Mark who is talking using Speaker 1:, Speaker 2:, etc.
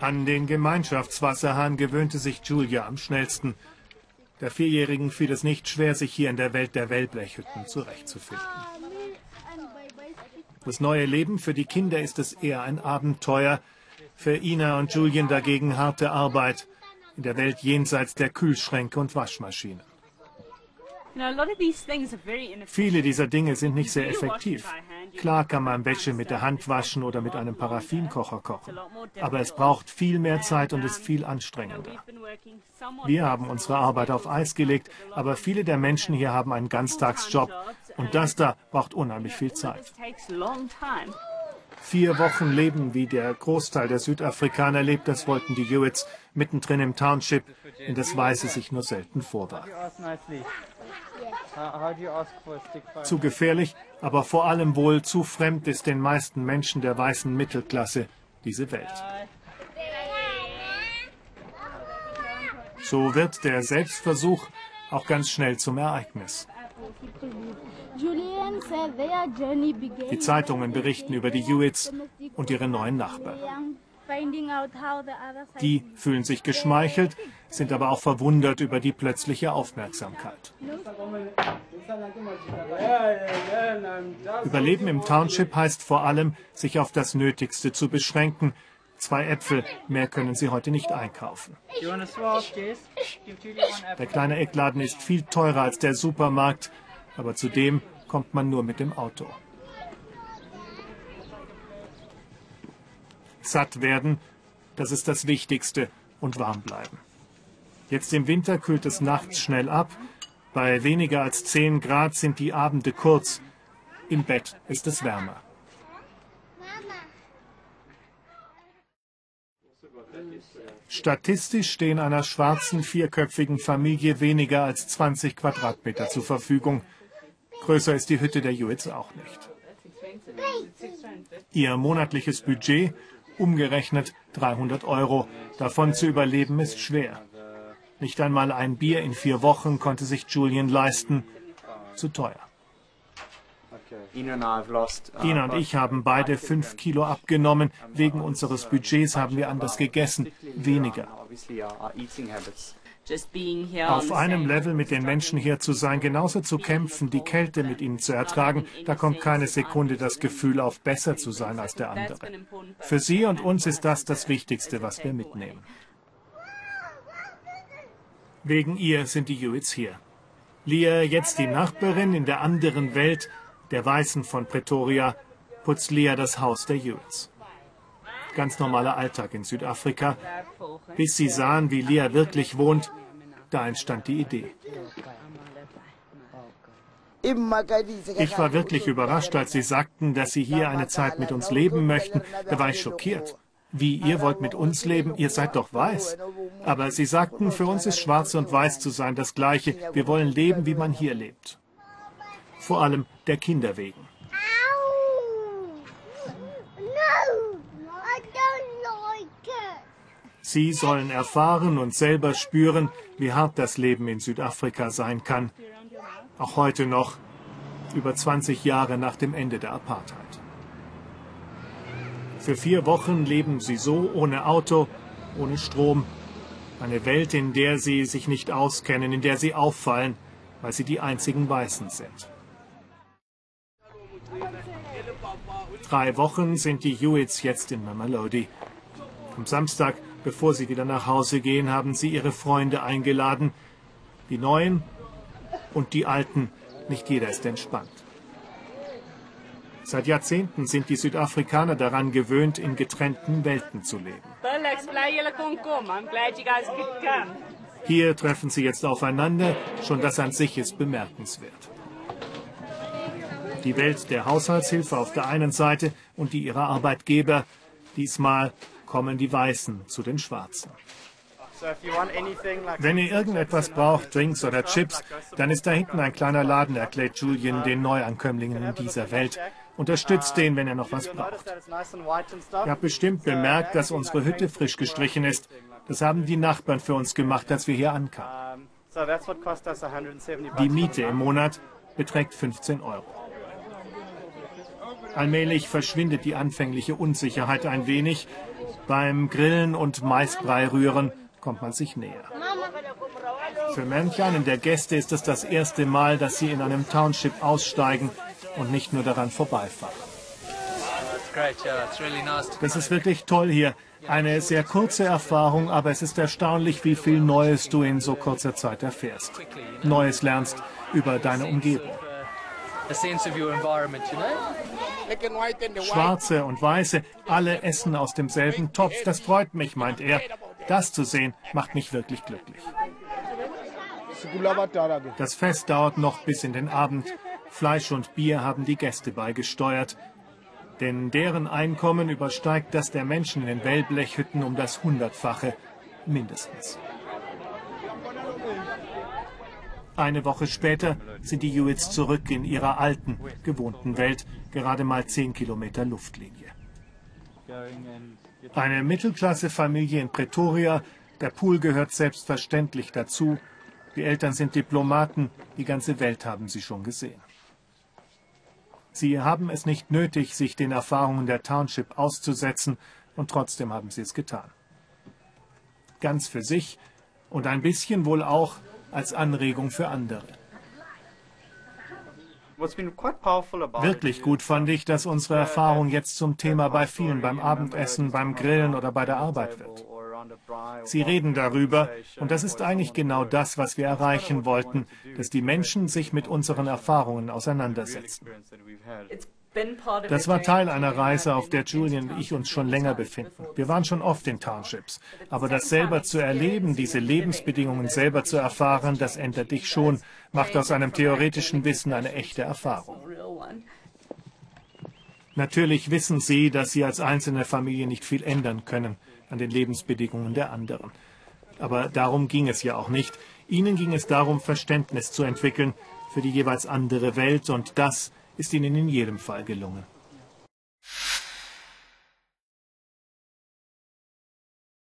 Speaker 1: An den Gemeinschaftswasserhahn gewöhnte sich Julia am schnellsten. Der Vierjährigen fiel es nicht schwer, sich hier in der Welt der Wellblechhütten zurechtzufinden. Das neue Leben für die Kinder ist es eher ein Abenteuer, für Ina und Julian dagegen harte Arbeit in der Welt jenseits der Kühlschränke und Waschmaschinen. Viele dieser Dinge sind nicht sehr effektiv. Klar kann man Wäsche mit der Hand waschen oder mit einem Paraffinkocher kochen. Aber es braucht viel mehr Zeit und ist viel anstrengender. Wir haben unsere Arbeit auf Eis gelegt, aber viele der Menschen hier haben einen Ganztagsjob. Und das da braucht unheimlich viel Zeit. Vier Wochen leben, wie der Großteil der Südafrikaner lebt, das wollten die Hewitts mittendrin im Township, in das Weiße sich nur selten vorwarf. Zu gefährlich, aber vor allem wohl zu fremd ist den meisten Menschen der weißen Mittelklasse diese Welt. So wird der Selbstversuch auch ganz schnell zum Ereignis. Die Zeitungen berichten über die Hewitts und ihre neuen Nachbarn. Die fühlen sich geschmeichelt, sind aber auch verwundert über die plötzliche Aufmerksamkeit. Überleben im Township heißt vor allem, sich auf das Nötigste zu beschränken. Zwei Äpfel, mehr können sie heute nicht einkaufen. Der kleine Eckladen ist viel teurer als der Supermarkt, aber zudem kommt man nur mit dem Auto. Satt werden, das ist das Wichtigste, und warm bleiben. Jetzt im Winter kühlt es nachts schnell ab. Bei weniger als 10 Grad sind die Abende kurz. Im Bett ist es wärmer. Statistisch stehen einer schwarzen vierköpfigen Familie weniger als 20 Quadratmeter zur Verfügung. Größer ist die Hütte der Hewitts auch nicht. Ihr monatliches Budget umgerechnet 300 Euro. Davon zu überleben ist schwer. Nicht einmal ein Bier in vier Wochen konnte sich Julian leisten. Zu teuer. Ina und ich haben beide fünf Kilo abgenommen. Wegen unseres Budgets haben wir anders gegessen. Weniger. Auf einem Level mit den Menschen hier zu sein, genauso zu kämpfen, die Kälte mit ihnen zu ertragen, da kommt keine Sekunde das Gefühl auf, besser zu sein als der andere. Für sie und uns ist das das Wichtigste, was wir mitnehmen. Wegen ihr sind die Hewitts hier. Leah, jetzt die Nachbarin in der anderen Welt, der Weißen von Pretoria, putzt Leah das Haus der Hewitts. Ganz normaler Alltag in Südafrika, bis sie sahen, wie Leah wirklich wohnt, da entstand die Idee. Ich war wirklich überrascht, als Sie sagten, dass Sie hier eine Zeit mit uns leben möchten. Da war ich schockiert. Wie, ihr wollt mit uns leben? Ihr seid doch weiß. Aber Sie sagten, für uns ist schwarz und weiß zu sein das Gleiche. Wir wollen leben, wie man hier lebt. Vor allem der Kinder wegen. Sie sollen erfahren und selber spüren, wie hart das Leben in Südafrika sein kann. Auch heute noch, über 20 Jahre nach dem Ende der Apartheid. Für vier Wochen leben sie so ohne Auto, ohne Strom. Eine Welt, in der sie sich nicht auskennen, in der sie auffallen, weil sie die einzigen Weißen sind. Drei Wochen sind die Hewitts jetzt in Mamelodi. Am Samstag Bevor sie wieder nach Hause gehen, haben sie ihre Freunde eingeladen. Die Neuen und die Alten. Nicht jeder ist entspannt. Seit Jahrzehnten sind die Südafrikaner daran gewöhnt, in getrennten Welten zu leben. Hier treffen sie jetzt aufeinander. Schon das an sich ist bemerkenswert. Die Welt der Haushaltshilfe auf der einen Seite und die ihrer Arbeitgeber. Diesmal kommen die Weißen zu den Schwarzen. Wenn ihr irgendetwas braucht, Drinks oder Chips, dann ist da hinten ein kleiner Laden, erklärt Julian den Neuankömmlingen in dieser Welt. Unterstützt den, wenn er noch was braucht. Ihr habt bestimmt bemerkt, dass unsere Hütte frisch gestrichen ist. Das haben die Nachbarn für uns gemacht, als wir hier ankamen. Die Miete im Monat beträgt 15 Euro. Allmählich verschwindet die anfängliche Unsicherheit ein wenig. Beim Grillen und Maisbrei rühren kommt man sich näher. Für manch einen der Gäste ist es das erste Mal, dass sie in einem Township aussteigen und nicht nur daran vorbeifahren. Das ist wirklich toll hier. Eine sehr kurze Erfahrung, aber es ist erstaunlich, wie viel Neues du in so kurzer Zeit erfährst. Neues lernst über deine Umgebung. Schwarze und Weiße, alle essen aus demselben Topf. Das freut mich, meint er. Das zu sehen, macht mich wirklich glücklich. Das Fest dauert noch bis in den Abend. Fleisch und Bier haben die Gäste beigesteuert. Denn deren Einkommen übersteigt das der Menschen in den Wellblechhütten um das Hundertfache mindestens. Eine Woche später sind die Hewitts zurück in ihrer alten, gewohnten Welt, gerade mal zehn Kilometer Luftlinie. Eine Mittelklassefamilie in Pretoria, der Pool gehört selbstverständlich dazu. Die Eltern sind Diplomaten, die ganze Welt haben sie schon gesehen. Sie haben es nicht nötig, sich den Erfahrungen der Township auszusetzen, und trotzdem haben sie es getan. Ganz für sich und ein bisschen wohl auch als Anregung für andere. Wirklich gut fand ich, dass unsere Erfahrung jetzt zum Thema bei vielen beim Abendessen, beim Grillen oder bei der Arbeit wird. Sie reden darüber und das ist eigentlich genau das, was wir erreichen wollten, dass die Menschen sich mit unseren Erfahrungen auseinandersetzen. Das war Teil einer Reise, auf der Julian und ich uns schon länger befinden. Wir waren schon oft in Townships. Aber das selber zu erleben, diese Lebensbedingungen selber zu erfahren, das ändert dich schon, macht aus einem theoretischen Wissen eine echte Erfahrung. Natürlich wissen Sie, dass Sie als einzelne Familie nicht viel ändern können an den Lebensbedingungen der anderen. Aber darum ging es ja auch nicht. Ihnen ging es darum, Verständnis zu entwickeln für die jeweils andere Welt, und das ist ihnen in jedem Fall gelungen.